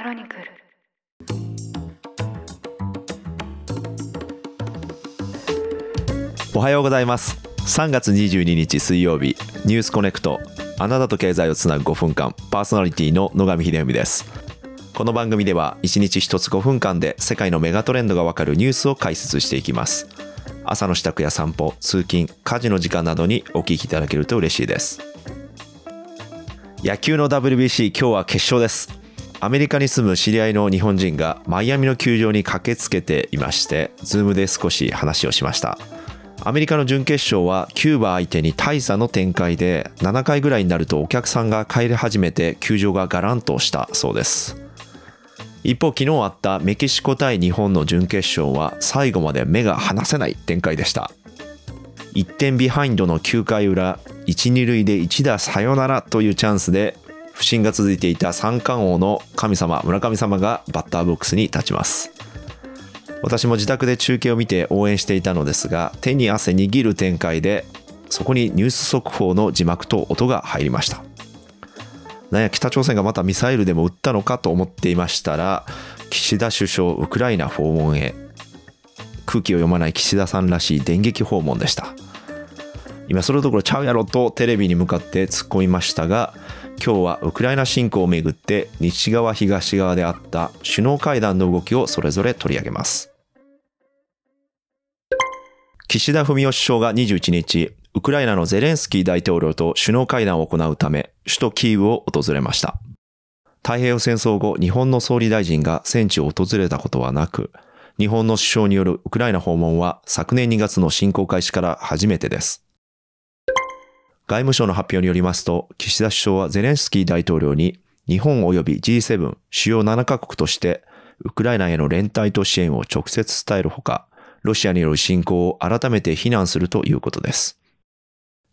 クロニクル。おはようございます。3月22日水曜日ニュースコネクト。あなたと経済をつなぐ5分間パーソナリティの野上秀文です。この番組では1日1つ5分間で世界のメガトレンドがわかるニュースを解説していきます。朝の支度や散歩通勤家事の時間などにお聞きいただけると嬉しいです。野球の WBC 今日は決勝です。アメリカに住む知り合いの日本人がマイアミの球場に駆けつけていましてズームで少し話をしました。アメリカの準決勝はキューバ相手に大差の展開で7回ぐらいになるとお客さんが帰り始めて球場がガランとしたそうです。一方昨日あったメキシコ対日本の準決勝は最後まで目が離せない展開でした。1点ビハインドの9回裏1、2塁で1打サヨナラというチャンスで不振が続いていた三冠王の神様村上様がバッターボックスに立ちます。私も自宅で中継を見て応援していたのですが手に汗握る展開でそこにニュース速報の字幕と音が入りました。なんや北朝鮮がまたミサイルでも撃ったのかと思っていましたら岸田首相ウクライナ訪問へ空気を読まない岸田さんらしい電撃訪問でした。今それどころちゃうやろとテレビに向かって突っ込みましたが今日はウクライナ侵攻をめぐって西側東側であった首脳会談の動きをそれぞれ取り上げます。岸田文雄首相が21日ウクライナのゼレンスキー大統領と首脳会談を行うため首都キーウを訪れました。太平洋戦争後日本の総理大臣が戦地を訪れたことはなく日本の首相によるウクライナ訪問は昨年2月の侵攻開始から初めてです。外務省の発表によりますと、岸田首相はゼレンスキー大統領に、日本及び G7 主要7カ国として、ウクライナへの連帯と支援を直接伝えるほか、ロシアによる侵攻を改めて非難するということです。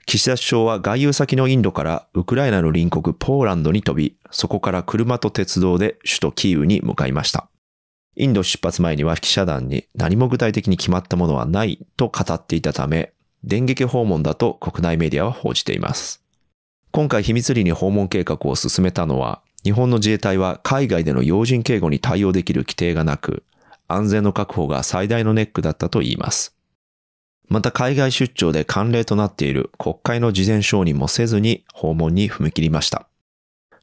岸田首相は外遊先のインドからウクライナの隣国ポーランドに飛び、そこから車と鉄道で首都キーウに向かいました。インド出発前には記者団に何も具体的に決まったものはないと語っていたため、電撃訪問だと国内メディアは報じています。今回秘密裏に訪問計画を進めたのは、日本の自衛隊は海外での要人警護に対応できる規定がなく、安全の確保が最大のネックだったと言います。また海外出張で慣例となっている国会の事前承認もせずに訪問に踏み切りました。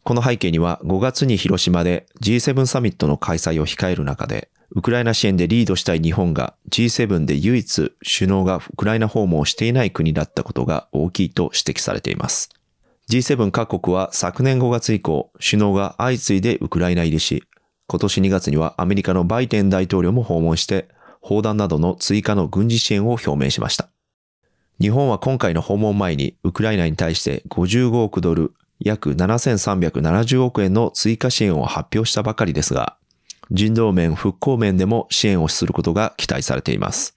この背景には5月に広島で G7 サミットの開催を控える中で、ウクライナ支援でリードしたい日本が G7 で唯一首脳がウクライナ訪問をしていない国だったことが大きいと指摘されています。G7 各国は昨年5月以降、首脳が相次いでウクライナ入りし、今年2月にはアメリカのバイデン大統領も訪問して、砲弾などの追加の軍事支援を表明しました。日本は今回の訪問前にウクライナに対して55億ドル、約7370億円の追加支援を発表したばかりですが、人道面、復興面でも支援をすることが期待されています。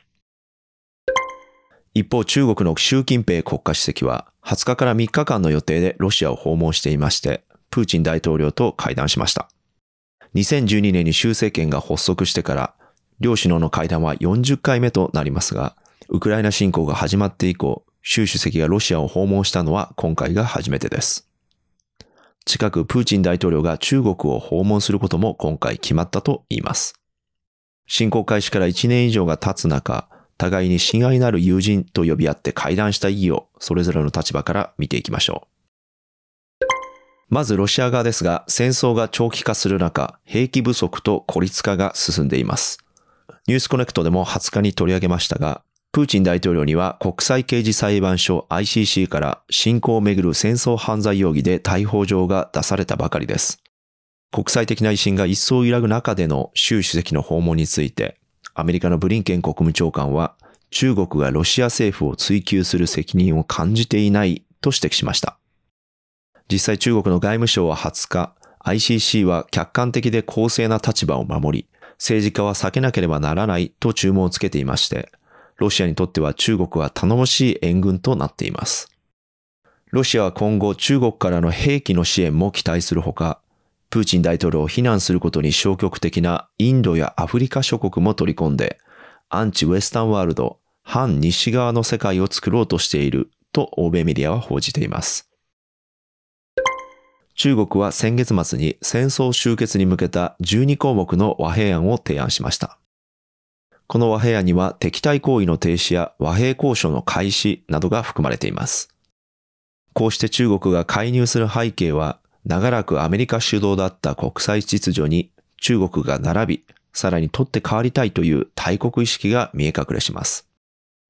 一方、中国の習近平国家主席は20日から3日間の予定でロシアを訪問していまして、プーチン大統領と会談しました。2012年に習政権が発足してから、両首脳の会談は40回目となりますが、ウクライナ侵攻が始まって以降、習主席がロシアを訪問したのは今回が初めてです。近くプーチン大統領が中国を訪問することも今回決まったと言います。侵攻開始から1年以上が経つ中、互いに親愛なる友人と呼び合って会談した意義をそれぞれの立場から見ていきましょう。まずロシア側ですが、戦争が長期化する中、兵器不足と孤立化が進んでいます。ニュースコネクトでも20日に取り上げましたが、プーチン大統領には国際刑事裁判所 ICC から侵攻をめぐる戦争犯罪容疑で逮捕状が出されたばかりです。国際的な威信が一層揺らぐ中での習主席の訪問について、アメリカのブリンケン国務長官は中国がロシア政府を追及する責任を感じていないと指摘しました。実際中国の外務省は20日、ICC は客観的で公正な立場を守り、政治家は避けなければならないと注文をつけていまして、ロシアにとっては中国は頼もしい援軍となっています。ロシアは今後中国からの兵器の支援も期待するほか、プーチン大統領を非難することに消極的なインドやアフリカ諸国も取り込んで、アンチウェスタンワールド、反西側の世界を作ろうとしていると欧米メディアは報じています。中国は先月末に戦争終結に向けた12項目の和平案を提案しました。この和平案には敵対行為の停止や和平交渉の開始などが含まれています。こうして中国が介入する背景は、長らくアメリカ主導だった国際秩序に中国が並び、さらに取って代わりたいという大国意識が見え隠れします。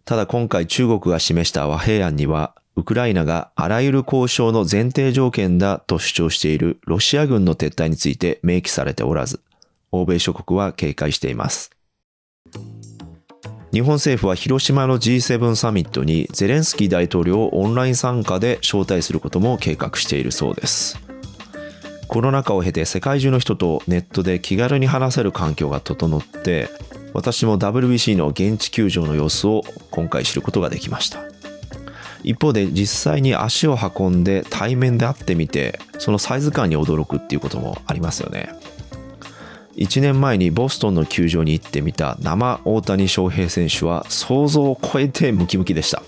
ただ今回中国が示した和平案には、ウクライナがあらゆる交渉の前提条件だと主張しているロシア軍の撤退について明記されておらず、欧米諸国は警戒しています。日本政府は広島の G7 サミットにゼレンスキー大統領をオンライン参加で招待することも計画しているそうです。コロナ禍を経て世界中の人とネットで気軽に話せる環境が整って、私も WBC の現地球場の様子を今回知ることができました。一方で実際に足を運んで対面で会ってみて、そのサイズ感に驚くっていうこともありますよね。1年前にボストンの球場に行ってみた生大谷翔平選手は想像を超えてムキムキでした。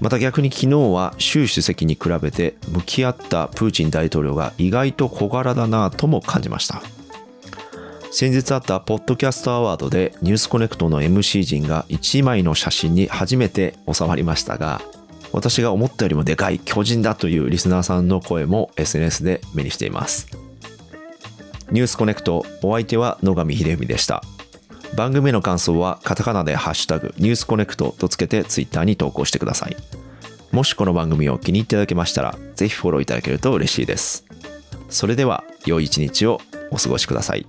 また逆に昨日は習主席に比べて向き合ったプーチン大統領が意外と小柄だなとも感じました。先日あったポッドキャストアワードでニュースコネクトの MC 陣が1枚の写真に初めて収まりましたが、私が思ったよりもでかい巨人だというリスナーさんの声も SNS で目にしています。ニュースコネクトお相手は野上秀文でした。番組の感想はカタカナでハッシュタグニュースコネクトとつけてツイッターに投稿してください。もしこの番組を気に入っていただけましたら、ぜひフォローいただけると嬉しいです。それでは、良い一日をお過ごしください。